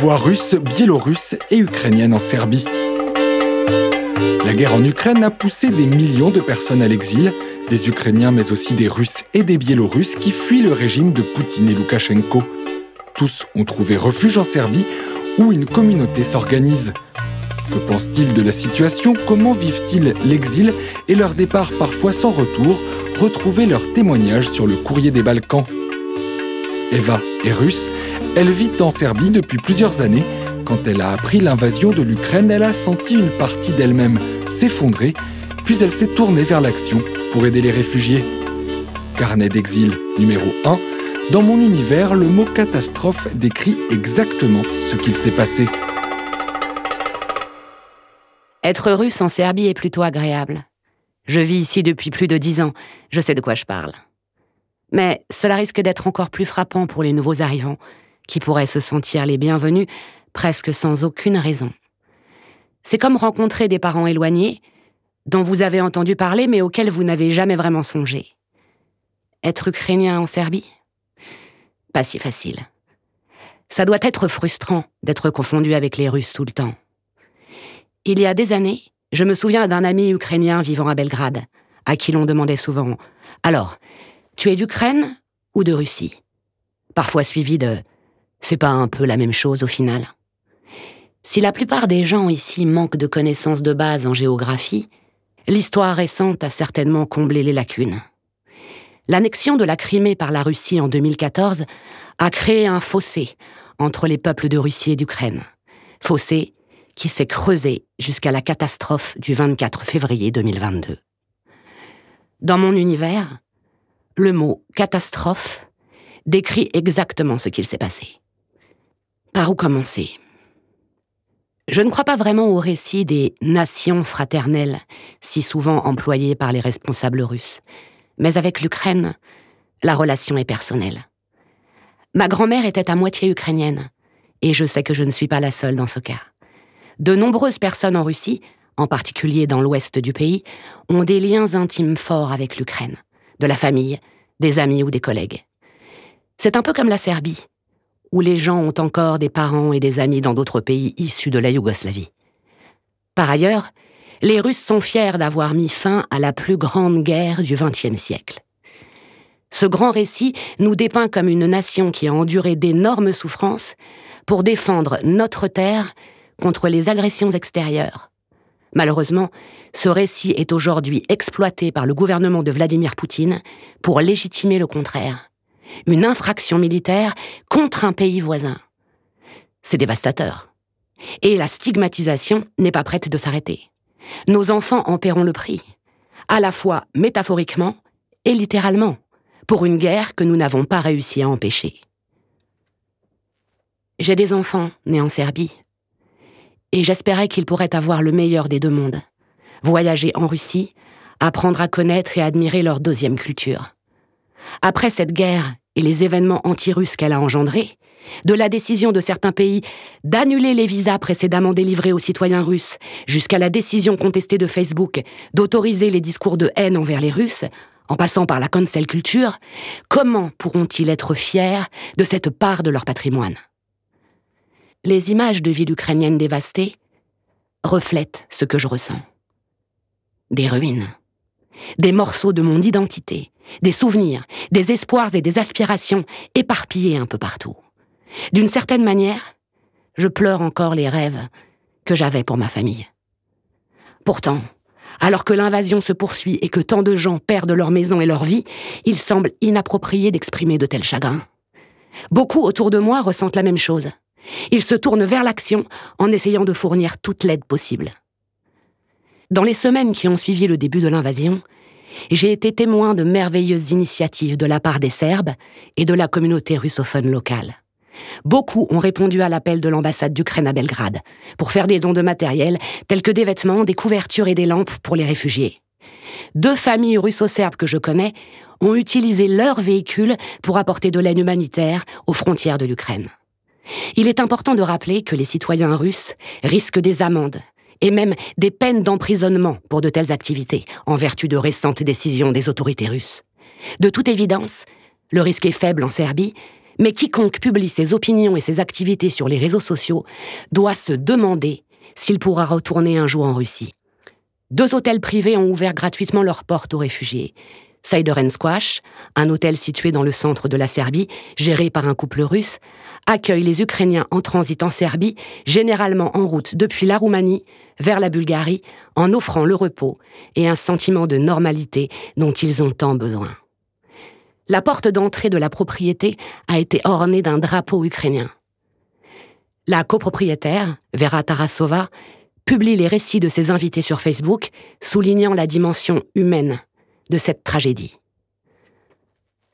voix russe, biélorusse et ukrainienne en Serbie. La guerre en Ukraine a poussé des millions de personnes à l'exil, des Ukrainiens mais aussi des Russes et des Biélorusses qui fuient le régime de Poutine et Loukachenko. Tous ont trouvé refuge en Serbie où une communauté s'organise. Que pensent-ils de la situation? Comment vivent-ils l'exil? Et leur départ parfois sans retour? Retrouvez leurs témoignages sur le courrier des Balkans. Eva est russe, elle vit en Serbie depuis plusieurs années. Quand elle a appris l'invasion de l'Ukraine, elle a senti une partie d'elle-même s'effondrer, puis elle s'est tournée vers l'action pour aider les réfugiés. Carnet d'exil numéro 1. Dans mon univers, le mot catastrophe décrit exactement ce qu'il s'est passé. Être russe en Serbie est plutôt agréable. Je vis ici depuis plus de dix ans, je sais de quoi je parle. Mais cela risque d'être encore plus frappant pour les nouveaux arrivants, qui pourraient se sentir les bienvenus presque sans aucune raison. C'est comme rencontrer des parents éloignés, dont vous avez entendu parler mais auxquels vous n'avez jamais vraiment songé. Être ukrainien en Serbie? Pas si facile. Ça doit être frustrant d'être confondu avec les Russes tout le temps. Il y a des années, je me souviens d'un ami ukrainien vivant à Belgrade, à qui l'on demandait souvent Alors, tu es d'Ukraine ou de Russie? Parfois suivi de C'est pas un peu la même chose au final? Si la plupart des gens ici manquent de connaissances de base en géographie, l'histoire récente a certainement comblé les lacunes. L'annexion de la Crimée par la Russie en 2014 a créé un fossé entre les peuples de Russie et d'Ukraine. Fossé qui s'est creusé jusqu'à la catastrophe du 24 février 2022. Dans mon univers, le mot catastrophe décrit exactement ce qu'il s'est passé. Par où commencer? Je ne crois pas vraiment au récit des nations fraternelles, si souvent employé par les responsables russes, mais avec l'Ukraine, la relation est personnelle. Ma grand-mère était à moitié ukrainienne, et je sais que je ne suis pas la seule dans ce cas. De nombreuses personnes en Russie, en particulier dans l'ouest du pays, ont des liens intimes forts avec l'Ukraine de la famille, des amis ou des collègues. C'est un peu comme la Serbie, où les gens ont encore des parents et des amis dans d'autres pays issus de la Yougoslavie. Par ailleurs, les Russes sont fiers d'avoir mis fin à la plus grande guerre du XXe siècle. Ce grand récit nous dépeint comme une nation qui a enduré d'énormes souffrances pour défendre notre terre contre les agressions extérieures, Malheureusement, ce récit est aujourd'hui exploité par le gouvernement de Vladimir Poutine pour légitimer le contraire. Une infraction militaire contre un pays voisin. C'est dévastateur. Et la stigmatisation n'est pas prête de s'arrêter. Nos enfants en paieront le prix, à la fois métaphoriquement et littéralement, pour une guerre que nous n'avons pas réussi à empêcher. J'ai des enfants nés en Serbie, et j'espérais qu'ils pourraient avoir le meilleur des deux mondes. Voyager en Russie, apprendre à connaître et admirer leur deuxième culture. Après cette guerre et les événements anti-russes qu'elle a engendrés, de la décision de certains pays d'annuler les visas précédemment délivrés aux citoyens russes, jusqu'à la décision contestée de Facebook d'autoriser les discours de haine envers les Russes, en passant par la cancel culture, comment pourront-ils être fiers de cette part de leur patrimoine? Les images de villes ukrainiennes dévastées reflètent ce que je ressens. Des ruines, des morceaux de mon identité, des souvenirs, des espoirs et des aspirations éparpillés un peu partout. D'une certaine manière, je pleure encore les rêves que j'avais pour ma famille. Pourtant, alors que l'invasion se poursuit et que tant de gens perdent leur maison et leur vie, il semble inapproprié d'exprimer de tels chagrins. Beaucoup autour de moi ressentent la même chose. Il se tourne vers l'action en essayant de fournir toute l'aide possible. Dans les semaines qui ont suivi le début de l'invasion, j'ai été témoin de merveilleuses initiatives de la part des Serbes et de la communauté russophone locale. Beaucoup ont répondu à l'appel de l'ambassade d'Ukraine à Belgrade pour faire des dons de matériel tels que des vêtements, des couvertures et des lampes pour les réfugiés. Deux familles russo-serbes que je connais ont utilisé leurs véhicules pour apporter de l'aide humanitaire aux frontières de l'Ukraine. Il est important de rappeler que les citoyens russes risquent des amendes et même des peines d'emprisonnement pour de telles activités, en vertu de récentes décisions des autorités russes. De toute évidence, le risque est faible en Serbie, Mais quiconque publie ses opinions et ses activités sur les réseaux sociaux doit se demander s'il pourra retourner un jour en Russie. Deux hôtels privés ont ouvert gratuitement leurs portes aux réfugiés. Sideren Squash, un hôtel situé dans le centre de la Serbie, géré par un couple russe, accueille les Ukrainiens en transit en Serbie, généralement en route depuis la Roumanie vers la Bulgarie, en offrant le repos et un sentiment de normalité dont ils ont tant besoin. La porte d'entrée de la propriété a été ornée d'un drapeau ukrainien. La copropriétaire, Vera Tarasova, publie les récits de ses invités sur Facebook, soulignant la dimension humaine de cette tragédie.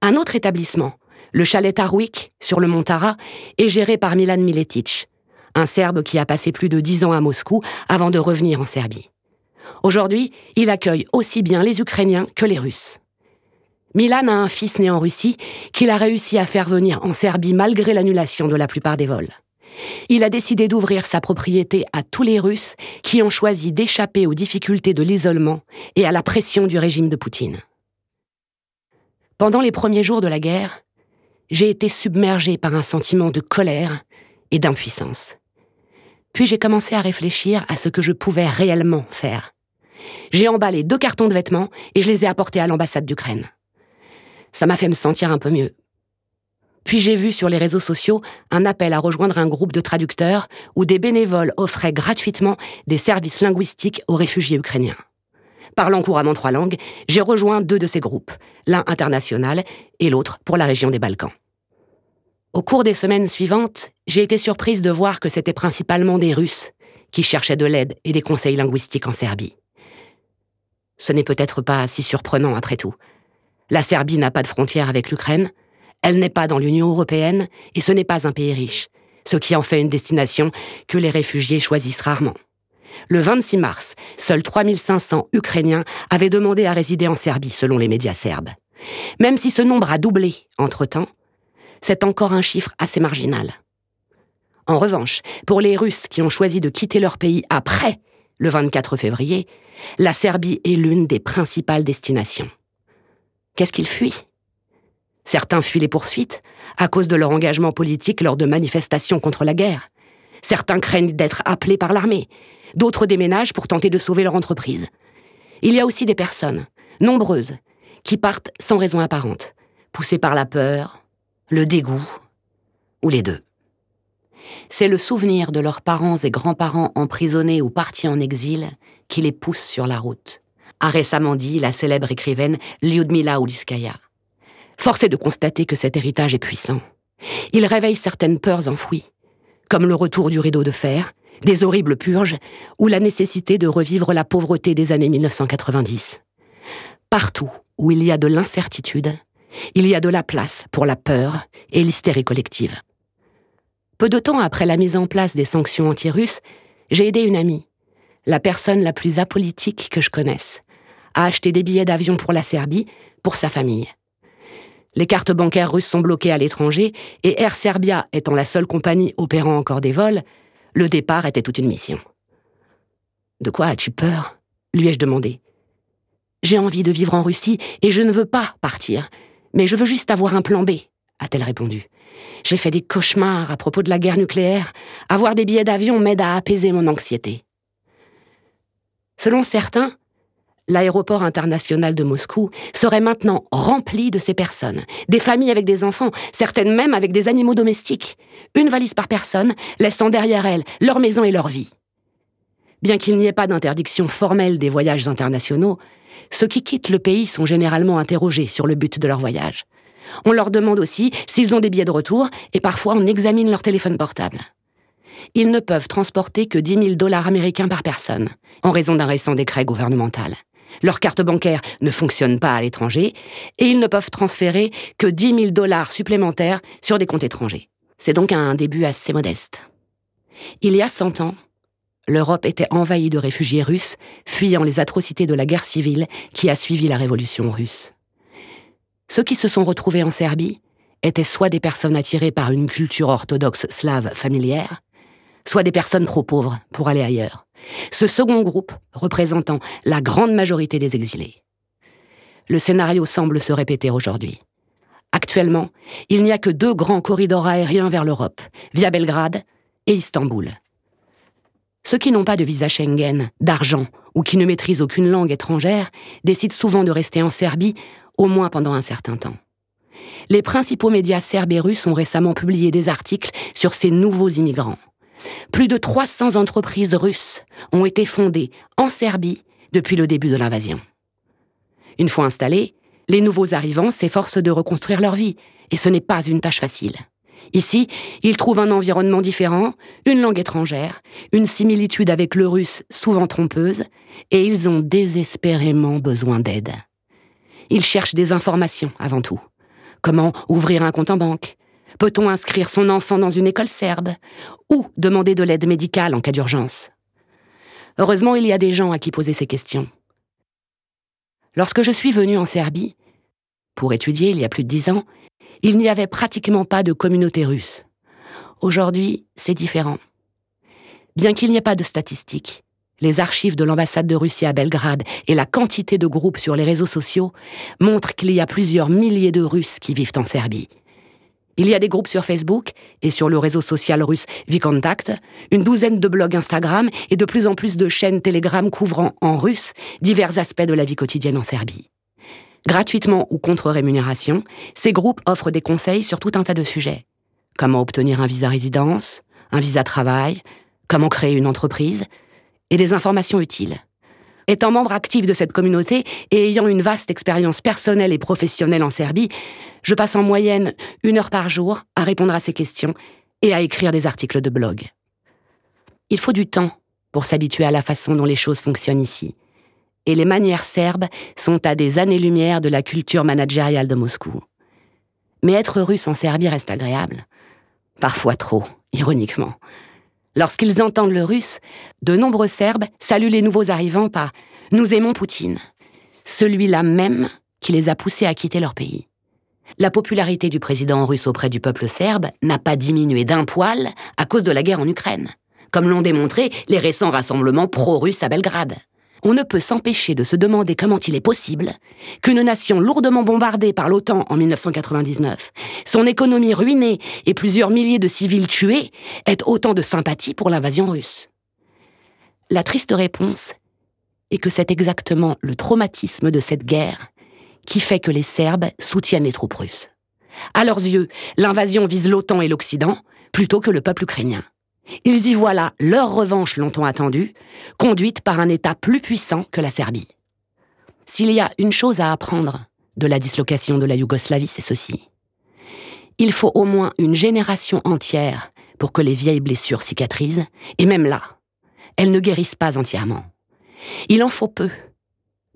Un autre établissement, le chalet Tarwik, sur le mont Tara, est géré par Milan Miletic, un Serbe qui a passé plus de dix ans à Moscou avant de revenir en Serbie. Aujourd'hui, il accueille aussi bien les Ukrainiens que les Russes. Milan a un fils né en Russie qu'il a réussi à faire venir en Serbie malgré l'annulation de la plupart des vols. Il a décidé d'ouvrir sa propriété à tous les Russes qui ont choisi d'échapper aux difficultés de l'isolement et à la pression du régime de Poutine. Pendant les premiers jours de la guerre, j'ai été submergé par un sentiment de colère et d'impuissance. Puis j'ai commencé à réfléchir à ce que je pouvais réellement faire. J'ai emballé deux cartons de vêtements et je les ai apportés à l'ambassade d'Ukraine. Ça m'a fait me sentir un peu mieux. Puis j'ai vu sur les réseaux sociaux un appel à rejoindre un groupe de traducteurs où des bénévoles offraient gratuitement des services linguistiques aux réfugiés ukrainiens. Parlant couramment trois langues, j'ai rejoint deux de ces groupes, l'un international et l'autre pour la région des Balkans. Au cours des semaines suivantes, j'ai été surprise de voir que c'était principalement des Russes qui cherchaient de l'aide et des conseils linguistiques en Serbie. Ce n'est peut-être pas si surprenant après tout. La Serbie n'a pas de frontière avec l'Ukraine, elle n'est pas dans l'Union européenne et ce n'est pas un pays riche, ce qui en fait une destination que les réfugiés choisissent rarement. Le 26 mars, seuls 3500 Ukrainiens avaient demandé à résider en Serbie selon les médias serbes. Même si ce nombre a doublé entre-temps, c'est encore un chiffre assez marginal. En revanche, pour les Russes qui ont choisi de quitter leur pays après le 24 février, la Serbie est l'une des principales destinations. Qu'est-ce qu'ils fuient? Certains fuient les poursuites à cause de leur engagement politique lors de manifestations contre la guerre. Certains craignent d'être appelés par l'armée. D'autres déménagent pour tenter de sauver leur entreprise. Il y a aussi des personnes, nombreuses, qui partent sans raison apparente, poussées par la peur, le dégoût, ou les deux. C'est le souvenir de leurs parents et grands-parents emprisonnés ou partis en exil qui les pousse sur la route, a récemment dit la célèbre écrivaine Lyudmila Uliskaya. Force est de constater que cet héritage est puissant. Il réveille certaines peurs enfouies, comme le retour du rideau de fer, des horribles purges ou la nécessité de revivre la pauvreté des années 1990. Partout où il y a de l'incertitude, il y a de la place pour la peur et l'hystérie collective. Peu de temps après la mise en place des sanctions anti-russes, j'ai aidé une amie, la personne la plus apolitique que je connaisse, à acheter des billets d'avion pour la Serbie pour sa famille. Les cartes bancaires russes sont bloquées à l'étranger et Air Serbia étant la seule compagnie opérant encore des vols, le départ était toute une mission. De quoi as-tu peur? lui ai-je demandé. J'ai envie de vivre en Russie et je ne veux pas partir, mais je veux juste avoir un plan B, a-t-elle répondu. J'ai fait des cauchemars à propos de la guerre nucléaire. Avoir des billets d'avion m'aide à apaiser mon anxiété. Selon certains, l'aéroport international de Moscou serait maintenant rempli de ces personnes, des familles avec des enfants, certaines même avec des animaux domestiques, une valise par personne, laissant derrière elles leur maison et leur vie. Bien qu'il n'y ait pas d'interdiction formelle des voyages internationaux, ceux qui quittent le pays sont généralement interrogés sur le but de leur voyage. On leur demande aussi s'ils ont des billets de retour et parfois on examine leur téléphone portable. Ils ne peuvent transporter que 10 000 dollars américains par personne, en raison d'un récent décret gouvernemental. Leur carte bancaire ne fonctionne pas à l'étranger et ils ne peuvent transférer que 10 000 dollars supplémentaires sur des comptes étrangers. C'est donc un début assez modeste. Il y a 100 ans, l'Europe était envahie de réfugiés russes fuyant les atrocités de la guerre civile qui a suivi la révolution russe. Ceux qui se sont retrouvés en Serbie étaient soit des personnes attirées par une culture orthodoxe slave familière, soit des personnes trop pauvres pour aller ailleurs. Ce second groupe représentant la grande majorité des exilés. Le scénario semble se répéter aujourd'hui. Actuellement, il n'y a que deux grands corridors aériens vers l'Europe, via Belgrade et Istanbul. Ceux qui n'ont pas de visa Schengen, d'argent ou qui ne maîtrisent aucune langue étrangère décident souvent de rester en Serbie, au moins pendant un certain temps. Les principaux médias serbes et russes ont récemment publié des articles sur ces nouveaux immigrants. Plus de 300 entreprises russes ont été fondées en Serbie depuis le début de l'invasion. Une fois installés, les nouveaux arrivants s'efforcent de reconstruire leur vie, et ce n'est pas une tâche facile. Ici, ils trouvent un environnement différent, une langue étrangère, une similitude avec le russe souvent trompeuse, et ils ont désespérément besoin d'aide. Ils cherchent des informations avant tout. Comment ouvrir un compte en banque Peut-on inscrire son enfant dans une école serbe Ou demander de l'aide médicale en cas d'urgence? Heureusement, il y a des gens à qui poser ces questions. Lorsque je suis venu en Serbie, pour étudier il y a plus de dix ans, il n'y avait pratiquement pas de communauté russe. Aujourd'hui, c'est différent. Bien qu'il n'y ait pas de statistiques, les archives de l'ambassade de Russie à Belgrade et la quantité de groupes sur les réseaux sociaux montrent qu'il y a plusieurs milliers de Russes qui vivent en Serbie. Il y a des groupes sur Facebook et sur le réseau social russe Vicontact, une douzaine de blogs Instagram et de plus en plus de chaînes Telegram couvrant en russe divers aspects de la vie quotidienne en Serbie. Gratuitement ou contre rémunération, ces groupes offrent des conseils sur tout un tas de sujets. Comment obtenir un visa résidence, un visa travail, comment créer une entreprise, et des informations utiles. Étant membre actif de cette communauté et ayant une vaste expérience personnelle et professionnelle en Serbie, je passe en moyenne une heure par jour à répondre à ces questions et à écrire des articles de blog. Il faut du temps pour s'habituer à la façon dont les choses fonctionnent ici. Et les manières serbes sont à des années-lumière de la culture managériale de Moscou. Mais être russe en Serbie reste agréable. Parfois trop, ironiquement. Lorsqu'ils entendent le russe, de nombreux Serbes saluent les nouveaux arrivants par ⁇ Nous aimons Poutine ⁇ celui-là même qui les a poussés à quitter leur pays. La popularité du président russe auprès du peuple serbe n'a pas diminué d'un poil à cause de la guerre en Ukraine, comme l'ont démontré les récents rassemblements pro-russes à Belgrade on ne peut s'empêcher de se demander comment il est possible qu'une nation lourdement bombardée par l'OTAN en 1999, son économie ruinée et plusieurs milliers de civils tués ait autant de sympathie pour l'invasion russe. La triste réponse est que c'est exactement le traumatisme de cette guerre qui fait que les Serbes soutiennent les troupes russes. À leurs yeux, l'invasion vise l'OTAN et l'Occident plutôt que le peuple ukrainien. Ils y voient là leur revanche longtemps attendue, conduite par un État plus puissant que la Serbie. S'il y a une chose à apprendre de la dislocation de la Yougoslavie, c'est ceci. Il faut au moins une génération entière pour que les vieilles blessures cicatrisent, et même là, elles ne guérissent pas entièrement. Il en faut peu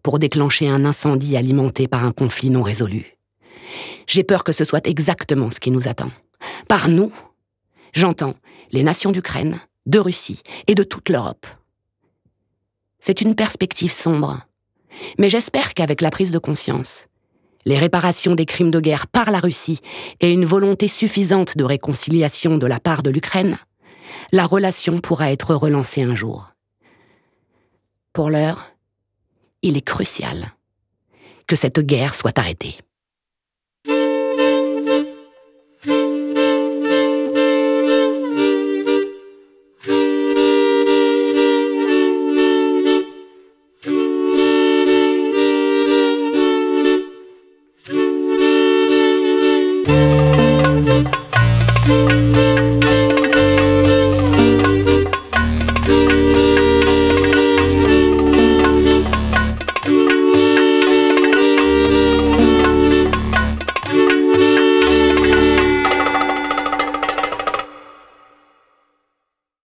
pour déclencher un incendie alimenté par un conflit non résolu. J'ai peur que ce soit exactement ce qui nous attend. Par nous, J'entends les nations d'Ukraine, de Russie et de toute l'Europe. C'est une perspective sombre. Mais j'espère qu'avec la prise de conscience, les réparations des crimes de guerre par la Russie et une volonté suffisante de réconciliation de la part de l'Ukraine, la relation pourra être relancée un jour. Pour l'heure, il est crucial que cette guerre soit arrêtée.